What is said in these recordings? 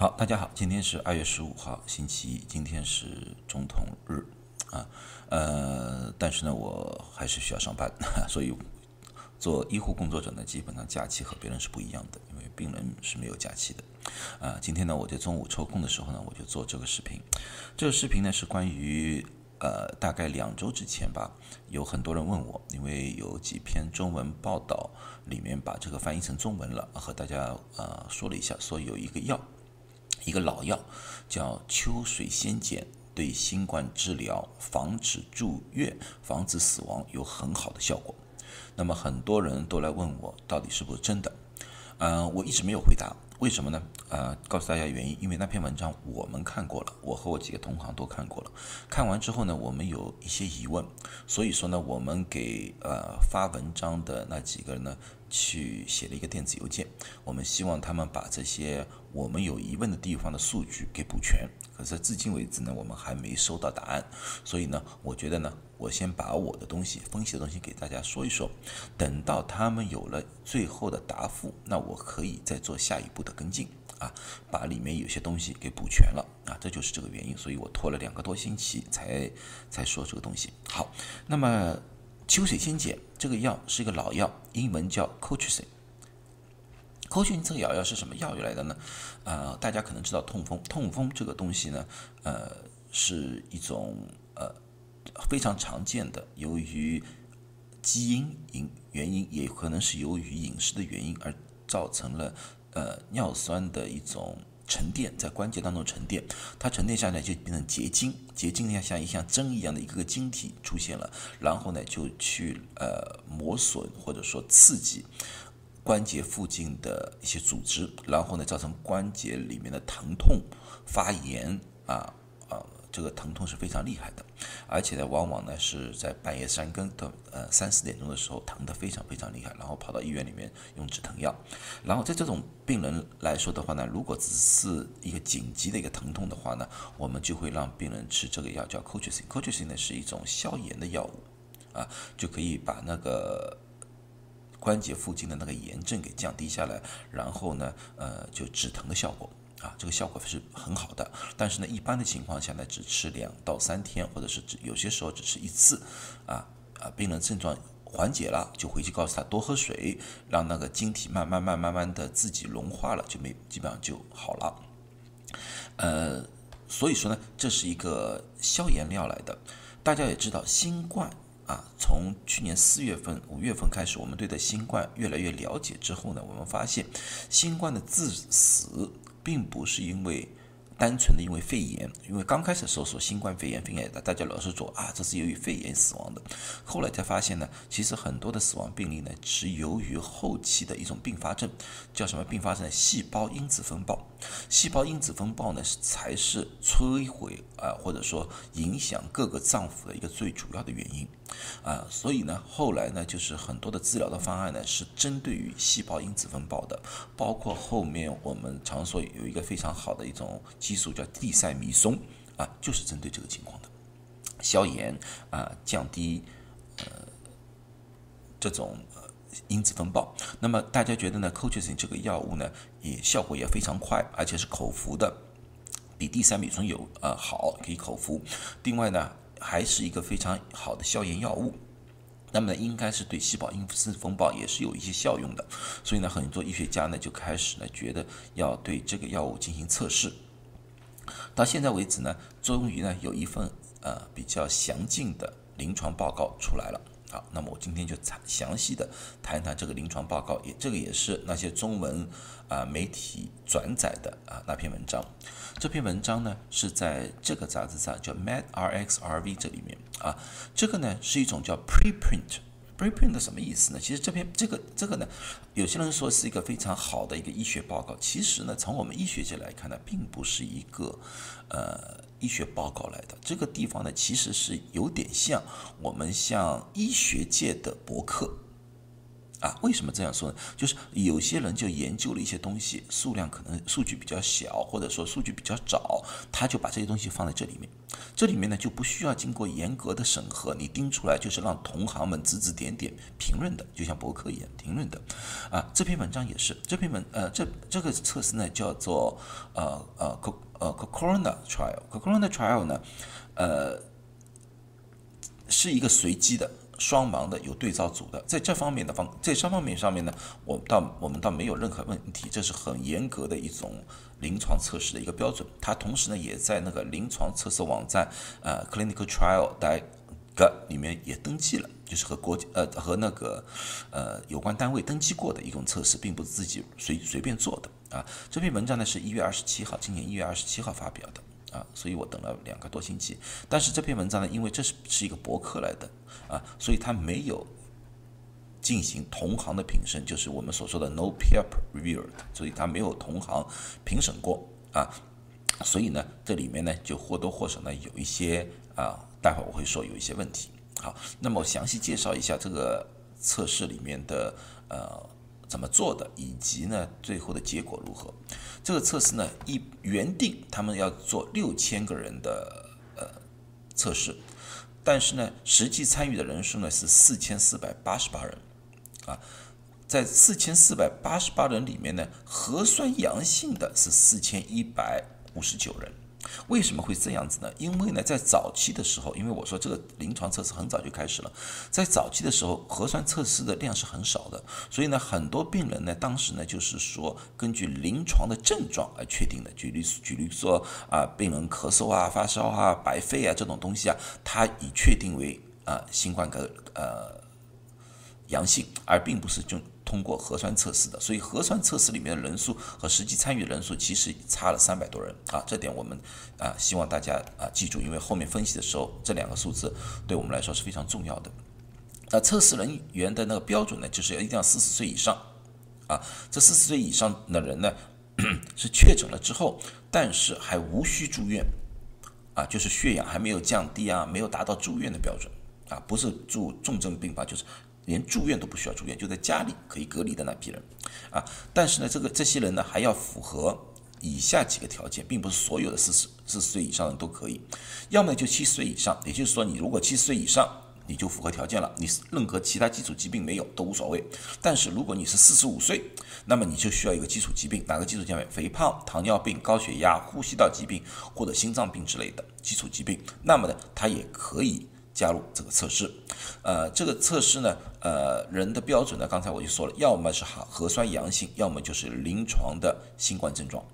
好，大家好，今天是二月十五号，星期一，今天是总统日啊，呃，但是呢，我还是需要上班，所以做医护工作者呢，基本上假期和别人是不一样的，因为病人是没有假期的啊。今天呢，我在中午抽空的时候呢，我就做这个视频，这个视频呢是关于。呃，大概两周之前吧，有很多人问我，因为有几篇中文报道里面把这个翻译成中文了，和大家呃说了一下，说有一个药，一个老药叫秋水仙碱，对新冠治疗、防止住院、防止死亡有很好的效果。那么很多人都来问我，到底是不是真的？嗯，我一直没有回答。为什么呢？呃，告诉大家原因，因为那篇文章我们看过了，我和我几个同行都看过了。看完之后呢，我们有一些疑问，所以说呢，我们给呃发文章的那几个人呢，去写了一个电子邮件，我们希望他们把这些我们有疑问的地方的数据给补全。可是至今为止呢，我们还没收到答案，所以呢，我觉得呢，我先把我的东西分析的东西给大家说一说，等到他们有了最后的答复，那我可以再做下一步的跟进。啊，把里面有些东西给补全了。啊，这就是这个原因，所以我拖了两个多星期才才说这个东西。好，那么秋水仙碱这个药是一个老药，英文叫 Colchicine。口菌这个药药是什么药来的呢？呃，大家可能知道痛风，痛风这个东西呢，呃，是一种呃非常常见的，由于基因因原因，也可能是由于饮食的原因而造成了呃尿酸的一种沉淀，在关节当中沉淀，它沉淀下来就变成结晶，结晶呢像一像针一样的一个个晶体出现了，然后呢就去呃磨损或者说刺激。关节附近的一些组织，然后呢，造成关节里面的疼痛、发炎啊啊，这个疼痛是非常厉害的，而且呢，往往呢是在半夜三更的呃三四点钟的时候，疼得非常非常厉害，然后跑到医院里面用止疼药。然后在这种病人来说的话呢，如果只是一个紧急的一个疼痛的话呢，我们就会让病人吃这个药叫 cochicine，couchicine 呢是一种消炎的药物啊，就可以把那个。关节附近的那个炎症给降低下来，然后呢，呃，就止疼的效果啊，这个效果是很好的。但是呢，一般的情况下呢，只吃两到三天，或者是只有些时候只吃一次，啊啊，病人症状缓解了，就回去告诉他多喝水，让那个晶体慢慢慢慢慢的自己融化了，就没基本上就好了。呃，所以说呢，这是一个消炎药来的。大家也知道，新冠。啊，从去年四月份、五月份开始，我们对的新冠越来越了解之后呢，我们发现新冠的致死并不是因为。单纯的因为肺炎，因为刚开始的时候说新冠肺炎、肺炎的，大家老是说啊，这是由于肺炎死亡的。后来才发现呢，其实很多的死亡病例呢，是由于后期的一种并发症，叫什么并发症？细胞因子风暴。细胞因子风暴呢，才是摧毁啊，或者说影响各个脏腑的一个最主要的原因啊。所以呢，后来呢，就是很多的治疗的方案呢，是针对于细胞因子风暴的，包括后面我们常说有一个非常好的一种。激素叫地塞米松啊，就是针对这个情况的消炎啊，降低呃这种因子风暴。那么大家觉得呢 c o c h i s i n 这个药物呢，也效果也非常快，而且是口服的，比地塞米松有呃好，可以口服。另外呢，还是一个非常好的消炎药物。那么呢，应该是对细胞因子风暴也是有一些效用的。所以呢，很多医学家呢就开始呢觉得要对这个药物进行测试。到现在为止呢，终于呢有一份呃比较详尽的临床报告出来了。好，那么我今天就详详细的谈一谈这个临床报告，也这个也是那些中文啊媒体转载的啊那篇文章。这篇文章呢是在这个杂志上叫 MedRxRV 这里面啊，这个呢是一种叫 preprint。preprint 什么意思呢？其实这篇这个这个呢，有些人说是一个非常好的一个医学报告。其实呢，从我们医学界来看呢，并不是一个呃医学报告来的。这个地方呢，其实是有点像我们像医学界的博客啊，为什么这样说呢？就是有些人就研究了一些东西，数量可能数据比较小，或者说数据比较早，他就把这些东西放在这里面。这里面呢就不需要经过严格的审核，你盯出来就是让同行们指指点点、评论的，就像博客一样评论的。啊，这篇文章也是，这篇文呃这这个测试呢叫做呃呃 co 呃 corona trial，corona trial 呢呃是一个随机的。双盲的有对照组的，在这方面的方，在这方面上面呢，我倒我们倒没有任何问题，这是很严格的一种临床测试的一个标准。它同时呢，也在那个临床测试网站呃 clinical trial 的里面也登记了，就是和国呃和那个呃有关单位登记过的一种测试，并不是自己随随便做的啊。这篇文章呢是一月二十七号，今年一月二十七号发表的。啊，所以我等了两个多星期，但是这篇文章呢，因为这是是一个博客来的啊，所以它没有进行同行的评审，就是我们所说的 no peer review，所以它没有同行评审过啊，所以呢，这里面呢就或多或少呢有一些啊，待会我会说有一些问题。好，那么我详细介绍一下这个测试里面的呃。怎么做的，以及呢最后的结果如何？这个测试呢，一原定他们要做六千个人的呃测试，但是呢，实际参与的人数呢是四千四百八十八人，啊，在四千四百八十八人里面呢，核酸阳性的是四千一百五十九人。为什么会这样子呢？因为呢，在早期的时候，因为我说这个临床测试很早就开始了，在早期的时候，核酸测试的量是很少的，所以呢，很多病人呢，当时呢，就是说根据临床的症状而确定的。举例举例说啊，病人咳嗽啊、发烧啊、白肺啊这种东西啊，他已确定为啊新冠个呃阳性，而并不是就。通过核酸测试的，所以核酸测试里面的人数和实际参与人数其实差了三百多人啊，这点我们啊希望大家啊记住，因为后面分析的时候这两个数字对我们来说是非常重要的。那测试人员的那个标准呢，就是要一定要四十岁以上啊，这四十岁以上的人呢 是确诊了之后，但是还无需住院啊，就是血氧还没有降低啊，没有达到住院的标准啊，不是住重症病房就是。连住院都不需要住院，就在家里可以隔离的那批人，啊，但是呢，这个这些人呢还要符合以下几个条件，并不是所有的四十四十岁以上的人都可以，要么就七十岁以上，也就是说你如果七十岁以上，你就符合条件了，你任何其他基础疾病没有都无所谓。但是如果你是四十五岁，那么你就需要一个基础疾病，哪个基础疾病？肥胖、糖尿病、高血压、呼吸道疾病或者心脏病之类的基础疾病，那么呢，它也可以。加入这个测试，呃，这个测试呢，呃，人的标准呢，刚才我就说了，要么是核核酸阳性，要么就是临床的新冠症状。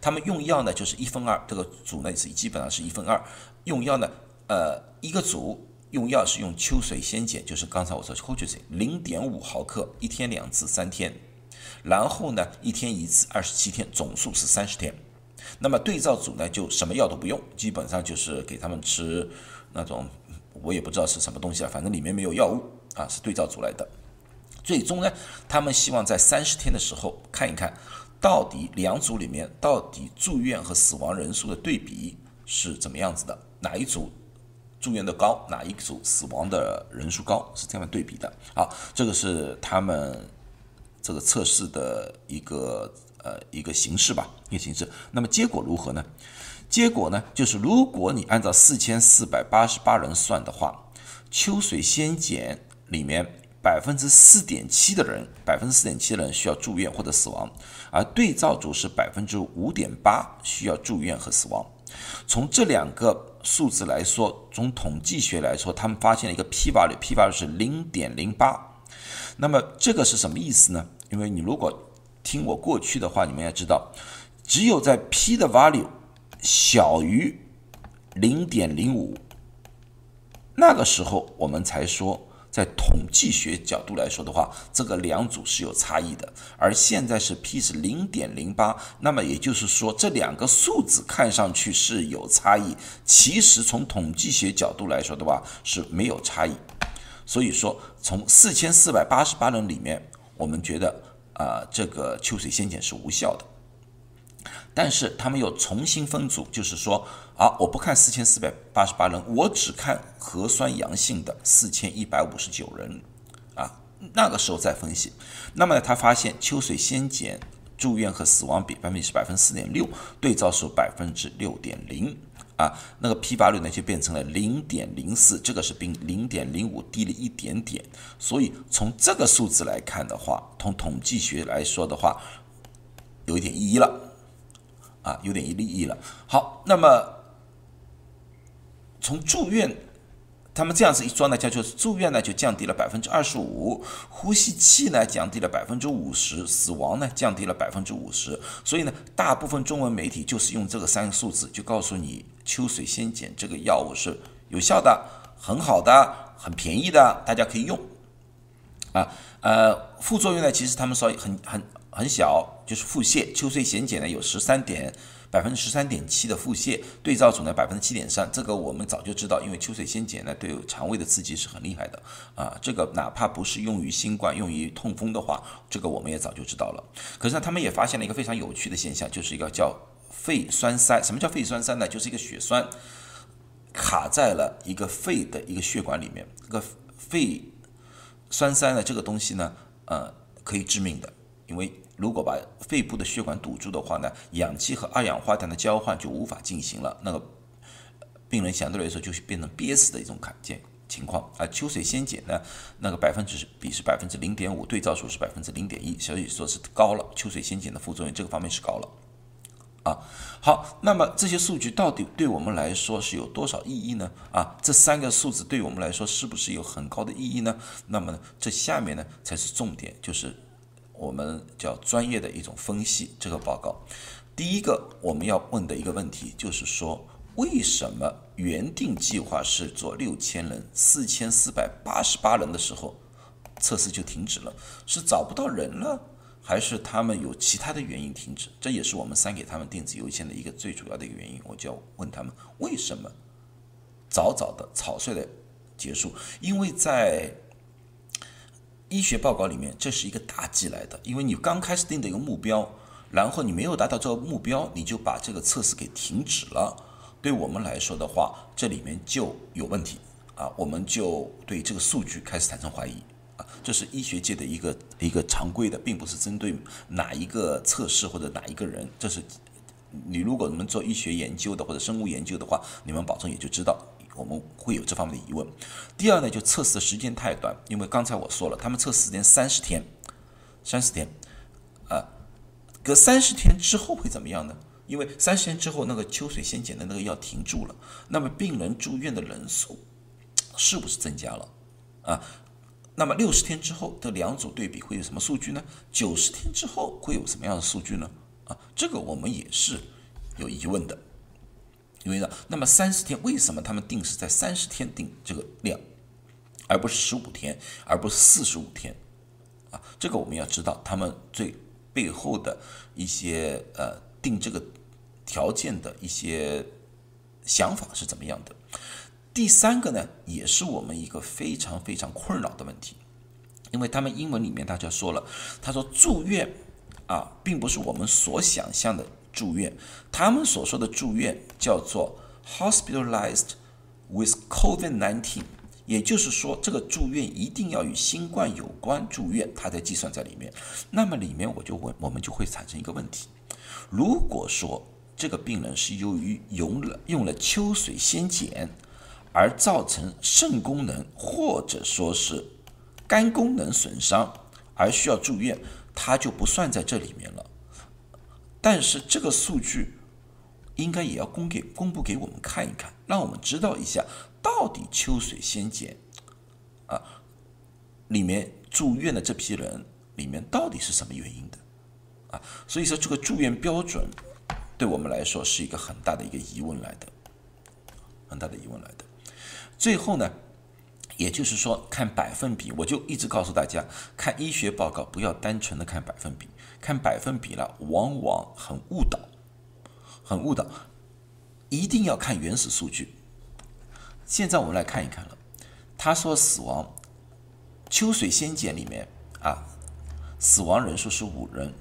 他们用药呢，就是一分二，这个组呢是基本上是一分二。用药呢，呃，一个组用药是用秋水仙碱，就是刚才我说秋水仙零点五毫克，一天两次，三天，然后呢，一天一次，二十七天，总数是三十天。那么对照组呢，就什么药都不用，基本上就是给他们吃那种。我也不知道是什么东西啊，反正里面没有药物啊，是对照组来的。最终呢，他们希望在三十天的时候看一看，到底两组里面到底住院和死亡人数的对比是怎么样子的，哪一组住院的高，哪一组死亡的人数高，是这样对比的。好，这个是他们这个测试的一个呃一个形式吧，一个形式。那么结果如何呢？结果呢，就是如果你按照四千四百八十八人算的话，秋水仙碱里面百分之四点七的人，百分之四点七的人需要住院或者死亡，而对照组是百分之五点八需要住院和死亡。从这两个数字来说，从统计学来说，他们发现了一个 p value，p value 是零点零八。那么这个是什么意思呢？因为你如果听我过去的话，你们要知道，只有在 p 的 value。小于零点零五，那个时候我们才说，在统计学角度来说的话，这个两组是有差异的。而现在是 p 是零点零八，那么也就是说，这两个数字看上去是有差异，其实从统计学角度来说的话是没有差异。所以说，从四千四百八十八人里面，我们觉得啊，这个秋水仙碱是无效的。但是他们又重新分组，就是说，啊，我不看四千四百八十八人，我只看核酸阳性的四千一百五十九人，啊，那个时候再分析，那么呢，他发现秋水仙碱住院和死亡比分别是百分之四点六，对照数百分之六点零啊，那个批发率呢就变成了零点零四，这个是比零点零五低了一点点，所以从这个数字来看的话，从统计学来说的话，有一点意义了。啊，有点一利益了。好，那么从住院。他们这样子一说呢，就就是住院呢就降低了百分之二十五，呼吸器呢降低了百分之五十，死亡呢降低了百分之五十。所以呢，大部分中文媒体就是用这个三个数字，就告诉你秋水仙碱这个药物是有效的、很好的、很便宜的，大家可以用。啊，呃，副作用呢，其实他们说很很很小，就是腹泻。秋水仙碱呢有十三点。百分之十三点七的腹泻，对照组呢百分之七点三，这个我们早就知道，因为秋水仙碱呢对肠胃的刺激是很厉害的啊，这个哪怕不是用于新冠，用于痛风的话，这个我们也早就知道了。可是呢，他们也发现了一个非常有趣的现象，就是一个叫肺栓塞。什么叫肺栓塞呢？就是一个血栓卡在了一个肺的一个血管里面。这个肺栓塞呢，这个东西呢，呃，可以致命的，因为。如果把肺部的血管堵住的话呢，氧气和二氧化碳的交换就无法进行了，那个病人相对来说就是变成憋死的一种罕见情况。而秋水仙碱呢，那个百分之比是百分之零点五，对照数是百分之零点一，所以说是高了。秋水仙碱的副作用这个方面是高了。啊，好，那么这些数据到底对我们来说是有多少意义呢？啊，这三个数字对我们来说是不是有很高的意义呢？那么，这下面呢才是重点，就是。我们叫专业的一种分析这个报告。第一个我们要问的一个问题就是说，为什么原定计划是做六千人、四千四百八十八人的时候，测试就停止了？是找不到人了，还是他们有其他的原因停止？这也是我们删给他们电子邮件的一个最主要的一个原因。我就要问他们，为什么早早的草率的结束？因为在医学报告里面，这是一个大忌来的，因为你刚开始定的一个目标，然后你没有达到这个目标，你就把这个测试给停止了。对我们来说的话，这里面就有问题啊，我们就对这个数据开始产生怀疑啊。这是医学界的一个一个常规的，并不是针对哪一个测试或者哪一个人。这是你如果你们做医学研究的或者生物研究的话，你们保证也就知道。我们会有这方面的疑问。第二呢，就测试的时间太短，因为刚才我说了，他们测试时间三十天，三十天，啊，隔三十天之后会怎么样呢？因为三十天之后，那个秋水仙碱的那个药停住了，那么病人住院的人数是不是增加了？啊，那么六十天之后这两组对比会有什么数据呢？九十天之后会有什么样的数据呢？啊，这个我们也是有疑问的。因为呢，那么三十天为什么他们定是在三十天定这个量，而不是十五天，而不是四十五天，啊，这个我们要知道他们最背后的一些呃定这个条件的一些想法是怎么样的。第三个呢，也是我们一个非常非常困扰的问题，因为他们英文里面大家说了，他说住院啊，并不是我们所想象的。住院，他们所说的住院叫做 hospitalized with COVID-19，也就是说，这个住院一定要与新冠有关住院，它才计算在里面。那么里面我就问，我们就会产生一个问题：如果说这个病人是由于用了用了秋水仙碱而造成肾功能或者说是肝功能损伤而需要住院，它就不算在这里面了。但是这个数据应该也要公给公布给我们看一看，让我们知道一下到底秋水仙碱啊里面住院的这批人里面到底是什么原因的啊？所以说这个住院标准对我们来说是一个很大的一个疑问来的，很大的疑问来的。最后呢，也就是说看百分比，我就一直告诉大家，看医学报告不要单纯的看百分比。看百分比了，往往很误导，很误导，一定要看原始数据。现在我们来看一看了，他说死亡秋水仙碱里面啊，死亡人数是五人，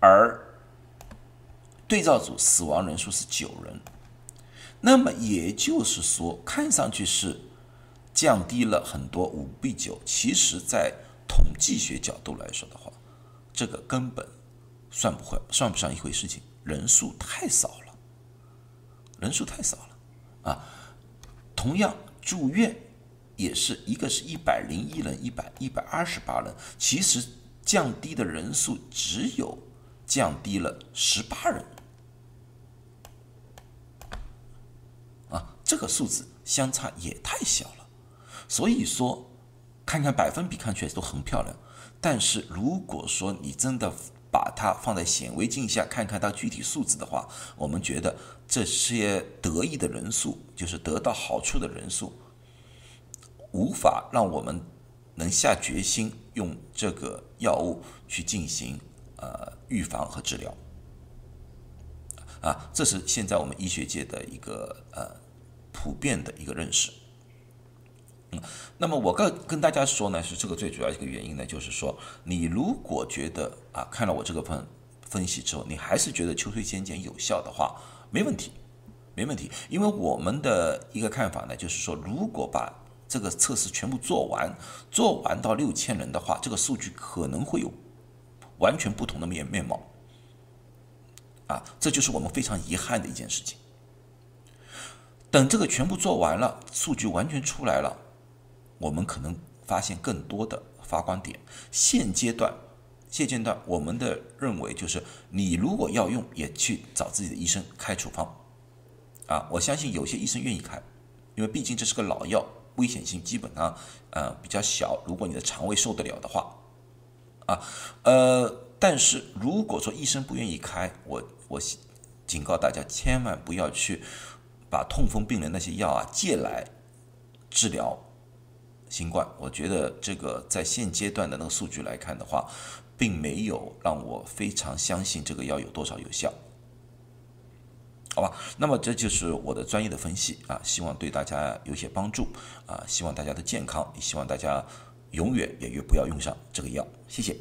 而对照组死亡人数是九人，那么也就是说，看上去是降低了很多五比九，其实在统计学角度来说的话，这个根本算不会算不上一回事情，人数太少了，人数太少了啊。同样住院也是一个是一百零一人，一百一百二十八人，其实降低的人数只有降低了十八人啊。这个数字相差也太小了，所以说，看看百分比看起来都很漂亮，但是如果说你真的把它放在显微镜下看看它具体数字的话，我们觉得这些得益的人数，就是得到好处的人数，无法让我们能下决心用这个药物去进行呃预防和治疗，啊，这是现在我们医学界的一个呃。普遍的一个认识，那么我跟跟大家说呢，是这个最主要一个原因呢，就是说，你如果觉得啊，看了我这个分分析之后，你还是觉得秋水仙碱有效的话，没问题，没问题，因为我们的一个看法呢，就是说，如果把这个测试全部做完，做完到六千人的话，这个数据可能会有完全不同的面面貌，啊，这就是我们非常遗憾的一件事情。等这个全部做完了，数据完全出来了，我们可能发现更多的发光点。现阶段，现阶段我们的认为就是，你如果要用，也去找自己的医生开处方。啊，我相信有些医生愿意开，因为毕竟这是个老药，危险性基本上呃比较小。如果你的肠胃受得了的话，啊，呃，但是如果说医生不愿意开，我我警告大家，千万不要去。把痛风病人那些药啊借来治疗新冠，我觉得这个在现阶段的那个数据来看的话，并没有让我非常相信这个药有多少有效，好吧？那么这就是我的专业的分析啊，希望对大家有些帮助啊，希望大家的健康，也希望大家永远也越不要用上这个药，谢谢。